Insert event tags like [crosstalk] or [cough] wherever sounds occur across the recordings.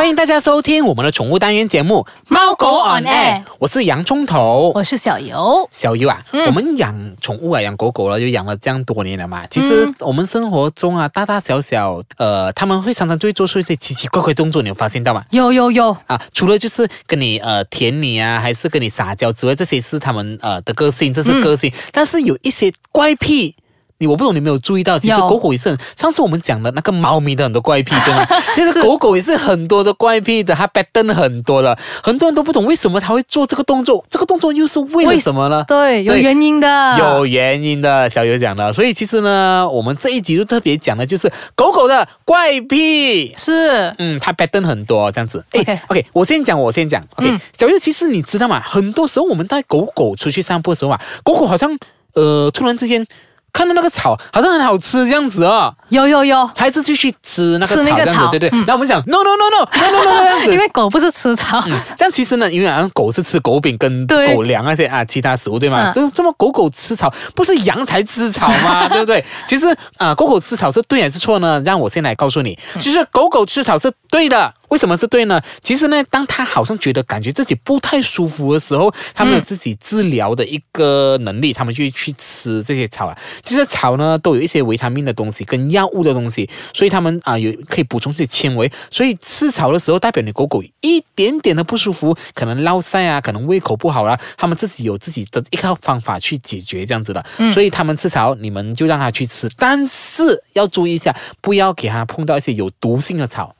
欢迎大家收听我们的宠物单元节目《猫狗 on air》，我是洋葱头，我是小游。小游啊，我们养宠物啊，养狗狗了，就养了这样多年了嘛。其实我们生活中啊，大大小小，呃，他们会常常就会做出一些奇奇怪怪动作，你有发现到吗？有有有啊，除了就是跟你呃舔你啊，还是跟你撒娇之外，这些是他们呃的个性，这是个性。但是有一些怪癖。你我不懂，你没有注意到，其实狗狗也是很。上次我们讲的那个猫咪的很多怪癖，对吗？其 [laughs] 实狗狗也是很多的怪癖的，它 pattern 很多了，很多人都不懂为什么它会做这个动作，这个动作又是为了什么呢？对，有原因的，有原因的。小优讲的，所以其实呢，我们这一集就特别讲的就是狗狗的怪癖。是，嗯，它 pattern 很多这样子。OK OK，我先讲，我先讲。OK，小友，其实你知道吗？很多时候我们带狗狗出去散步的时候啊，狗狗好像呃突然之间。看到那个草好像很好吃这样子哦，有有有，还是继续吃那个草对对。然后我们讲 no no no no no no no 这样子，[laughs] 因为狗不是吃草，这样其实呢，因为好像狗是吃狗饼跟狗粮那些啊其他食物对吗？就这么狗狗吃草，不是羊才吃草吗？[laughs] 对不对？其实啊，狗狗吃草是对还是错呢？让我先来告诉你，其实狗狗吃草是对的。为什么是对呢？其实呢，当他好像觉得感觉自己不太舒服的时候，他们有自己治疗的一个能力，他们就去吃这些草啊。其实草呢，都有一些维他命的东西跟药物的东西，所以他们啊有可以补充这些纤维。所以吃草的时候，代表你狗狗一点点的不舒服，可能落腮啊，可能胃口不好啦，他们自己有自己的一套方法去解决这样子的。所以他们吃草，你们就让他去吃，但是要注意一下，不要给他碰到一些有毒性的草。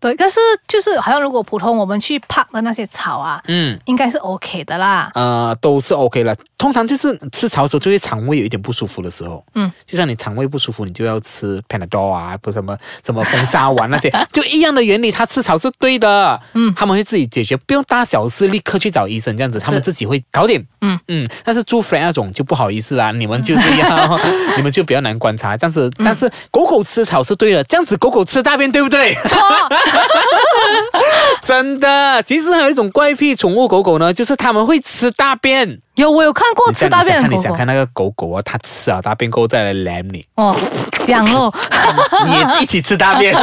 对，但是就是好像如果普通我们去拍的那些草啊，嗯，应该是 OK 的啦。呃，都是 OK 了。通常就是吃草的时候，就会肠胃有一点不舒服的时候，嗯，就像你肠胃不舒服，你就要吃 Panadol 啊，不什么什么风沙丸那些，[laughs] 就一样的原理。他吃草是对的，嗯，他们会自己解决，不用大小事立刻去找医生这样子，他们自己会搞点，嗯嗯。但是猪肥那种就不好意思啦，你们就是要，[laughs] 你们就比较难观察。但是但是狗狗吃草是对的，这样子狗狗吃大便对不对？错。[laughs] 真的，其实还有一种怪癖，宠物狗狗呢，就是他们会吃大便。有，我有看过吃大便的狗狗。你想看那个狗狗啊，它吃啊大便后再来舔你。哦，想哦，[laughs] 你也一起吃大便。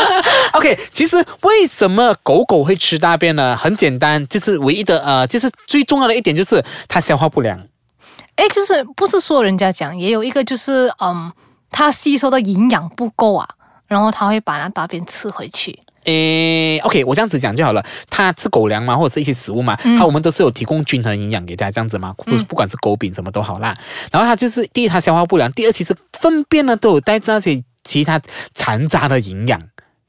[laughs] OK，其实为什么狗狗会吃大便呢？很简单，就是唯一的呃，就是最重要的一点就是它消化不良。哎，就是不是说人家讲，也有一个就是嗯，它吸收的营养不够啊。然后它会把那大便吃回去。诶，OK，我这样子讲就好了。它吃狗粮嘛，或者是一些食物嘛，他我们都是有提供均衡营养给它这样子嘛，不不管是狗饼什么都好啦。然后它就是第一，它消化不良；第二，其实粪便呢都有带着那些其他残渣的营养。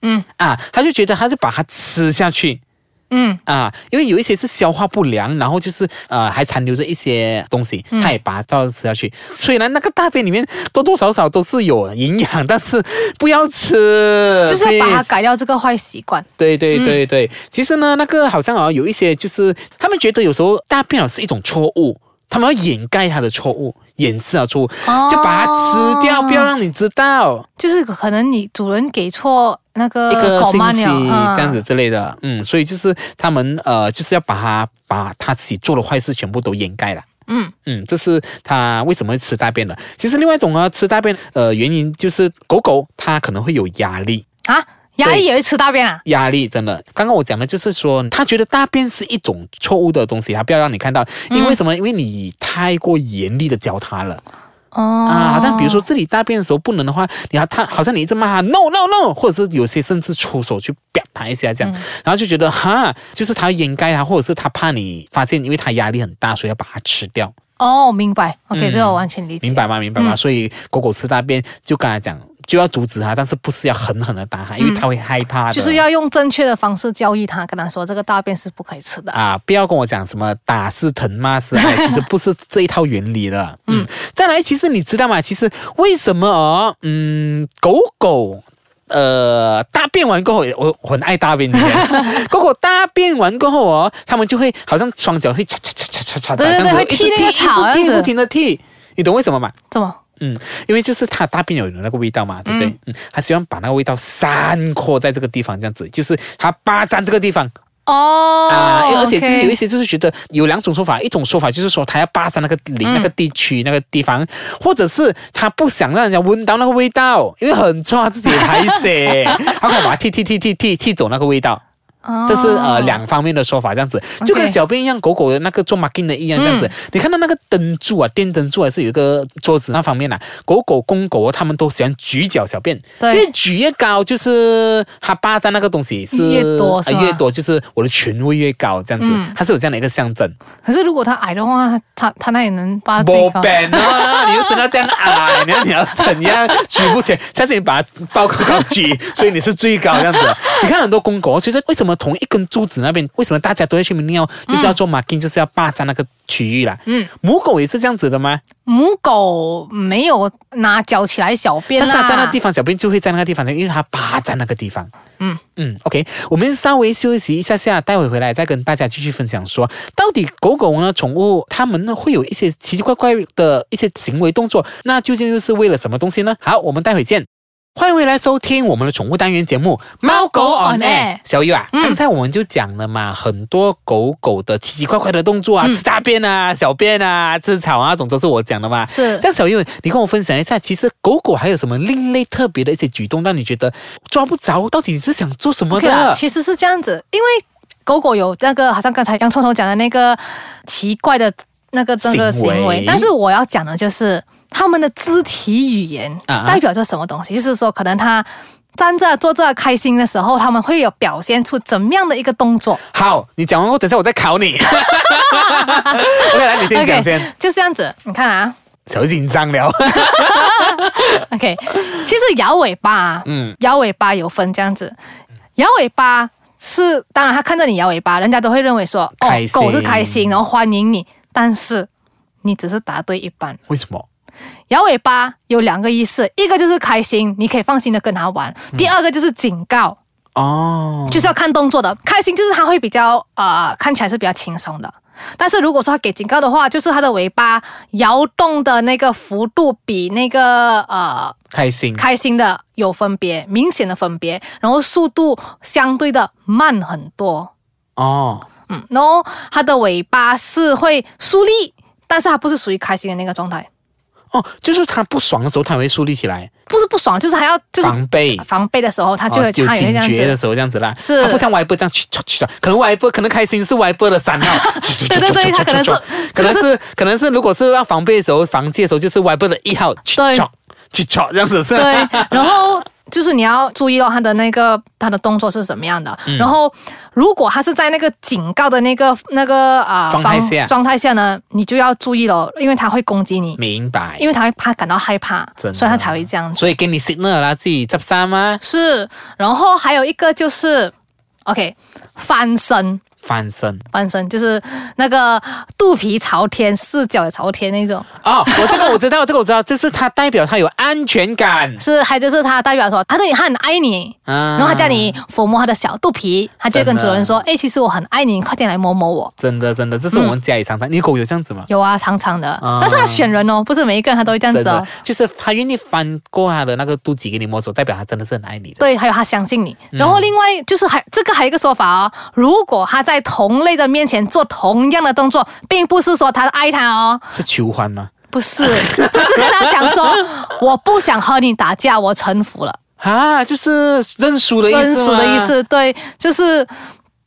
嗯啊，他就觉得他就把它吃下去。嗯啊，因为有一些是消化不良，然后就是呃还残留着一些东西，他也把它照着吃下去。虽然那个大便里面多多少少都是有营养，但是不要吃，[laughs] 就是要把它改掉这个坏习惯。对对对对，其实呢，那个好像啊有一些就是他们觉得有时候大便啊是一种错误。他们要掩盖他的错误，掩饰啊错误，就把它吃掉，不要让你知道。就是可能你主人给错那个一个信息这样子之类的，嗯，所以就是他们呃就是要把它把他自己做的坏事全部都掩盖了。嗯嗯，这是它为什么会吃大便的。其实另外一种呢，吃大便呃原因就是狗狗它可能会有压力啊。压力也会吃大便啊！压力真的，刚刚我讲的就是说，他觉得大便是一种错误的东西，他不要让你看到，因为什么？因为你太过严厉的教他了。哦啊，好像比如说这里大便的时候不能的话，你要他好像你一直骂他 no no no，或者是有些甚至出手去表他一下这样，然后就觉得哈，就是他掩盖他，或者是他怕你发现，因为他压力很大，所以要把它吃掉。哦，明白。OK，这个我完全理解。明白吗？明白吗？所以狗狗吃大便，就刚才讲。就要阻止他，但是不是要狠狠的打他，因为他会害怕的。就是要用正确的方式教育他，跟他说这个大便是不可以吃的啊！不要跟我讲什么打是疼，骂是爱，其实 [laughs] 不是这一套原理的。嗯，再来，其实你知道吗？其实为什么哦？嗯，狗狗呃大便完过后，我我很爱大便的。[laughs] 狗狗大便完过后哦，他们就会好像双脚会擦擦擦擦擦擦，对对对，会踢那个草，踢不停的踢，你懂为什么吗？怎么？嗯，因为就是他大便有那个味道嘛，对不对？嗯，他希望把那个味道散扩在这个地方，这样子，就是他霸占这个地方，哦啊，而且就是有一些就是觉得有两种说法，一种说法就是说他要霸占那个领那个地区、那个地方，或者是他不想让人家闻到那个味道，因为很臭，他自己也排泄，他可以把它踢踢踢踢踢踢走那个味道。这是呃两方面的说法，这样子就跟小便一样，狗狗的那个做 marking 的一样，这样子。你看到那个灯柱啊，电灯柱还是有一个桌子那方面啊，狗狗公狗他们都喜欢举脚小便，对越举越高，就是它霸占那个东西是越多是越多，就是我的权威越高，这样子，嗯它是有这样的一个象征。可是如果它矮的话，它它那也能把不最高。[laughs] 你又生到这样矮，你要你要怎样举不起来？下次你把它抱高高举，所以你是最高这样子。你看很多公狗，其实为什么同一根柱子那边，为什么大家都要去尿，就是要做 marking，就是要霸占那个区域啦。嗯，母狗也是这样子的吗？母狗没有拿脚起来小便啦，但是它在那地方小便就会在那个地方，因为它霸占那个地方。嗯嗯，OK，我们稍微休息一下下，待会回来再跟大家继续分享说，到底狗狗呢，宠物它们呢会有一些奇奇怪怪的一些行为动作，那究竟又是为了什么东西呢？好，我们待会见。欢迎回来收听我们的宠物单元节目《猫狗 on air。小玉啊，嗯刚才我们就讲了嘛，很多狗狗的奇奇怪怪的动作啊，嗯吃大便啊、小便啊、吃草啊，这种都是我讲的嘛。是这样小玉，你跟我分享一下，其实狗狗还有什么另类特别的一些举动，让你觉得抓不着，到底你是想做什么 OK 啦的？其实是这样子，因为狗狗有那个，好像刚才洋葱头讲的那个奇怪的那个那个行为行为，但是我要讲的就是他们的肢体语言啊代表着什么东西，就是说可能他。站着、坐着、开心的时候，他们会有表现出怎么样的一个动作好，你讲完后，等下我再考你。[laughs] OK，来，你先讲先。就这样子。你看啊小紧张了。[laughs] OK，其实摇尾巴啊，嗯摇尾巴有分这样子，摇尾巴是当然，他看着你摇尾巴，人家都会认为说，哦狗是开心，然后欢迎你，但是你只是答对一半。为什么？摇尾巴有两个意思，一个就是开心，你可以放心的跟它玩；第二个就是警告，哦，就是要看动作的。开心就是它会比较呃看起来是比较轻松的。但是如果说它给警告的话，就是它的尾巴摇动的那个幅度比那个呃开心。开心的有分别，明显的分别，然后速度相对的慢很多。哦，嗯，然后它的尾巴是会竖立，但是它不是属于开心的那个状态，哦，就是他不爽的时候，他会树立起来，不是不爽，就是还要就是防备。防备的时候，他就会、哦有它也会这样警觉的。时候这样子啦，是他不像歪波这样去去去，可能歪波可能开心是歪波的三号，对对对他可能是可能是可能是如果是要防备的时候防戒的时候，就是歪波的一号去去敲这样子是吧。对，然后就是你要注意到他的那个他的动作是什么样的。嗯然后如果他是在那个警告的那个那个啊、防状态下状态下呢，你就要注意了，因为他会攻击你，明白。因为他会怕感到害怕，所以他才会这样子。所以给你 signal 啦，自己执衫吗？是，然后还有一个就是，OK，翻身。翻身翻身就是那个肚皮朝天，四脚也朝天那种，哦，我这个我知道，这个我知道，就是它代表它有安全感。[laughs] 是还就是它代表说他对你他很爱你，啊然后他叫你抚摸它的小肚皮，它就会跟主人说：“哎，其实我很爱你，你快点来摸摸我。真的真的，这是我们家里常常，你狗有这样子吗”？有啊，常常的，啊但是它选人哦，不是每一个人它都会这样子哦。，就是它愿意翻过它的那个肚脐给你摸索，代表它真的是很爱你的。对，还有他相信你。嗯然后另外就是还这个还有一个说法哦，如果他在同类的面前做同样的动作，并不是说他爱他哦，是求欢吗？不是，他是跟他讲说，我不想和你打架，我臣服了。啊，就是认输的意思认输的意。思，对，就是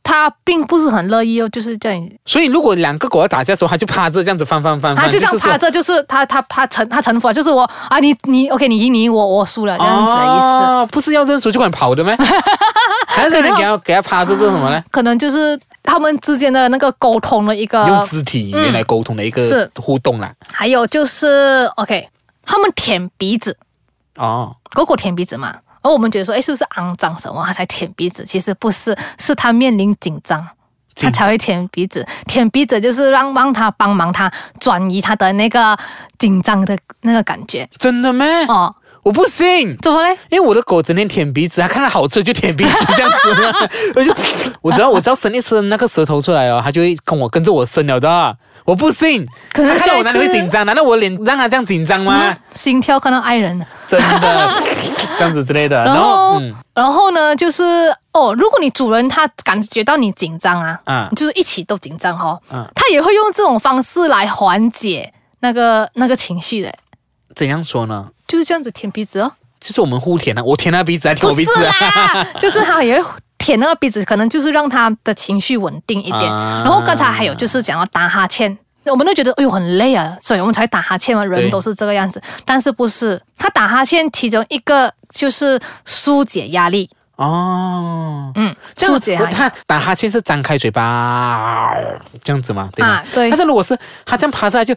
他并不是很乐意哦，就是这样，所以如果两个狗要打架的时候，他就趴着这样子翻翻翻翻，他就这样趴着，就是他他他臣他臣服了，就是我啊，你你 OK，你赢你赢我我输了这样子的意思，哦，不是要认输就敢跑的吗？[laughs] 还是你给他给他趴着做什么呢？可能就是他们之间的那个沟通的一个用，肢体语言来沟通的一个互动啦。还有就是 OK，他们舔鼻子，哦，狗狗舔鼻子嘛。而我们觉得说，哎，是不是肮脏什么，它才舔鼻子？其实不是，是它面临紧张，它才会舔鼻子。舔鼻子就是让让它帮忙它转移它的那个紧张的那个感觉。真的吗？哦，我不信。怎么嘞？因为我的狗整天舔鼻子，它看到好吃就舔鼻子这样子，[laughs] 我就我只要我只要伸一伸那个舌头出来哦，它就会跟我跟着我伸了的。我不信，可能它看到我哪里会紧张？难道我脸让它这样紧张吗？嗯心跳看到爱人了。真的 [laughs] 这样子之类的。然后，嗯，然后呢，就是哦，如果你主人他感觉到你紧张啊，啊就是一起都紧张哦，嗯他也会用这种方式来缓解那个那个情绪的，怎样说呢？就是这样子舔鼻子哦，就是我们互舔啊，我舔他鼻子，还舔鼻子啊。啦，[laughs] 就是他也会舔那个鼻子，可能就是让他的情绪稳定一点。啊然后刚才还有就是讲到打哈欠。我们都觉得哎呦很累啊，所以我们才打哈欠嘛，人都是这个样子。但是不是？他打哈欠其中一个就是疏解压力，哦，嗯，这样疏解压力。他打哈欠是张开嘴巴这样子嘛？对吗？啊对但是如果是他这样爬下来就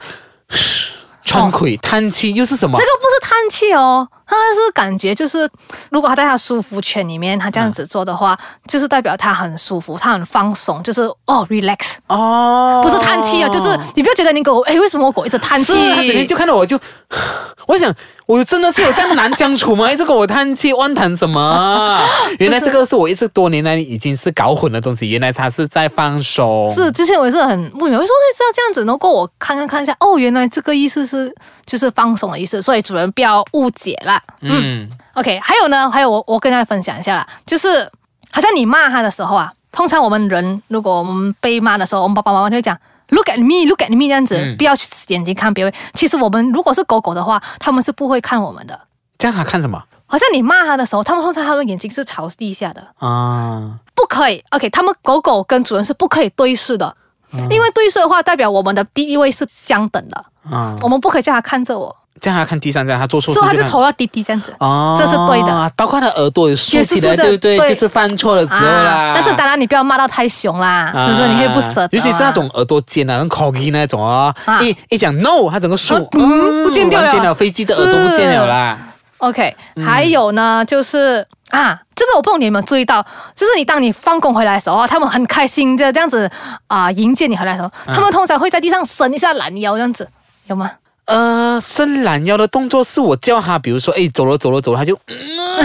喘气、叹气，又是什么这？个不是叹气哦，他是感觉就是，如果他在他舒服圈里面，他这样子做的话，就是代表他很舒服，他很放松，就是哦 relax，哦，不是叹气哦，就是你不要觉得你狗，哎，为什么我狗一直叹气？是他整天就看到我就，[sighs] 我想我真的是有这样难相处吗？一直跟我叹气，万谈什么？[laughs] 原来这个是我一直多年来已经是搞混的东西，原来他是在放松。是，之前我也是很不明白，为什么会知道这样子？能够我看看看一下，哦，原来这个意思是就是放松的意思，所以主人不要误解啦。嗯，OK，还有呢，还有我我跟大家分享一下啦，就是好像你骂他的时候啊，通常我们人如果我们被骂的时候，我们爸爸妈妈就会讲 look at me，look at me 这样子，嗯。不要去眼睛看别人。其实我们如果是狗狗的话，他们是不会看我们的。这样他看什么？好像你骂他的时候，他们通常他们眼睛是朝地下的，啊？不可以。OK，他们狗狗跟主人是不可以对视的，因为对视的话代表我们的地位是相等的，啊，我们不可以叫他看着我，这样他看地上，这样他做错事所以他就看头要低低这样子。哦，这是对的，包括他耳朵也竖起来，对不对？就是犯错的时候啦。啊但是当然你不要骂到太凶啦，啊就是你会不舍得啊。尤其是那种耳朵尖啊，跟 corgi 那种哦，啊一一讲 no，他整个竖，嗯不见掉了飞机的耳朵不见了啦。OK，还嗯有呢，就是啊，这个我不知道你有没有注意到，就是你当你放工回来的时候，他们很开心的这样子啊、迎接你回来的时候，嗯他们通常会在地上伸一下懒腰这样子，有吗？呃，伸懒腰的动作是我叫他，比如说，哎，走了走了走了，他就，嗯 [laughs]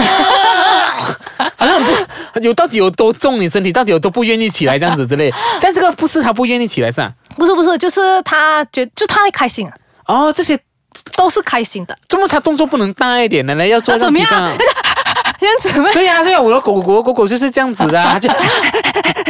好像很不有到底有多重，你身体到底有多不愿意起来这样子之类。但这个不是他不愿意起来是吧？不是不是，就是他觉就他开心啊，哦，这些都是开心的，怎么他动作不能大一点的呢？要做到怎么样？[laughs] 这样子吗？对呀、对呀、我的狗狗狗狗就是这样子的、[laughs] 就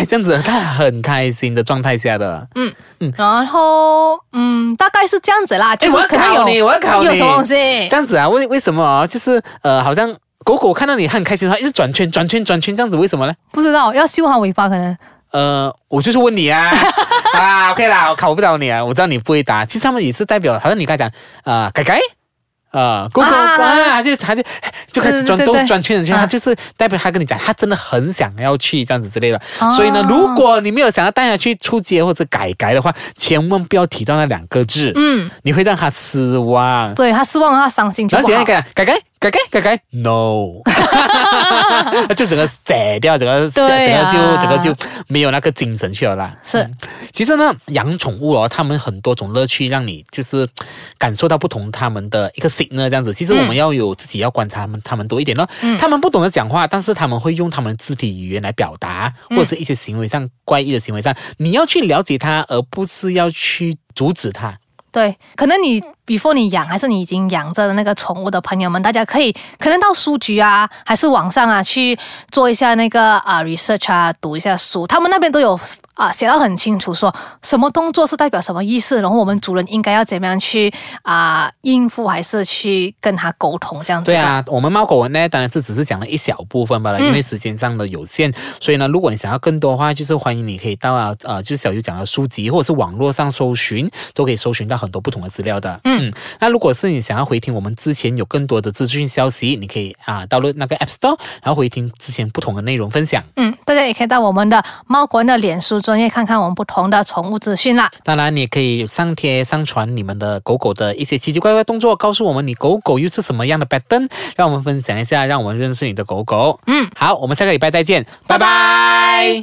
这样子，它很开心的状态下的。嗯嗯然后嗯，大概是这样子啦，就是我要可能有考你我要考你有什么东西这样子啊？为为什么啊？就是呃，好像狗狗看到你很开心的话，一直转圈转圈转圈这样子，为什么呢？不知道要修好尾巴可能。呃，我就是问你啊，[laughs] 啊，OK 啦，我考不了你啊，我知道你不会答。其实他们也是代表，好像你刚才讲，呃，改改。啊，狗狗啊就他就就开始转动转圈转圈，他就是代表他跟你讲，他真的很想要去这样子之类的。哦所以呢，如果你没有想要带他去出街或者改改的话，千万不要提到那两个字，嗯，你会让他失望。对他失望，他伤心就然后不好。等下改改改改改改改，no，[laughs] 就整个宰掉，整个整对啊个就整个就没有那个精神去了啦。是其实呢，养宠物哦，他们很多种乐趣，让你就是感受到不同他们的一个 signal 这样子。其实我们要有自己要观察他们，他们多一点咯。嗯他们不懂得讲话，但是他们会用他们的肢体语言来表达，或者是一些行为上怪异的行为上，你要去了解他，而不是要去阻止他。对，可能你 before 你养，还是你已经养着的那个宠物的朋友们，大家可以可能到书局啊，还是网上啊去做一下那个啊 research 啊，读一下书，他们那边都有啊写到很清楚，说什么动作是代表什么意思，然后我们主人应该要怎么样去啊应付，还是去跟他沟通这样子。对，啊，我们猫狗文呢，当然这只是讲了一小部分罢了，嗯因为时间上的有限，所以呢，如果你想要更多的话，就是欢迎你可以到啊呃，就是小鱼讲的书籍或者是网络上搜寻，都可以搜寻到很多不同的资料的。嗯那如果是你想要回听我们之前有更多的资讯消息，你可以啊到了那个 App Store，然后回听之前不同的内容分享。嗯，大家也可以到我们的猫国人的脸书专业看看我们不同的宠物资讯啦。当然，你也可以上贴上传你们的狗狗的一些奇奇怪怪动作，告诉我们你狗狗又是什么样的 pattern，让我们分享一下，让我们认识你的狗狗。嗯，好，我们下个礼拜再见，拜拜拜拜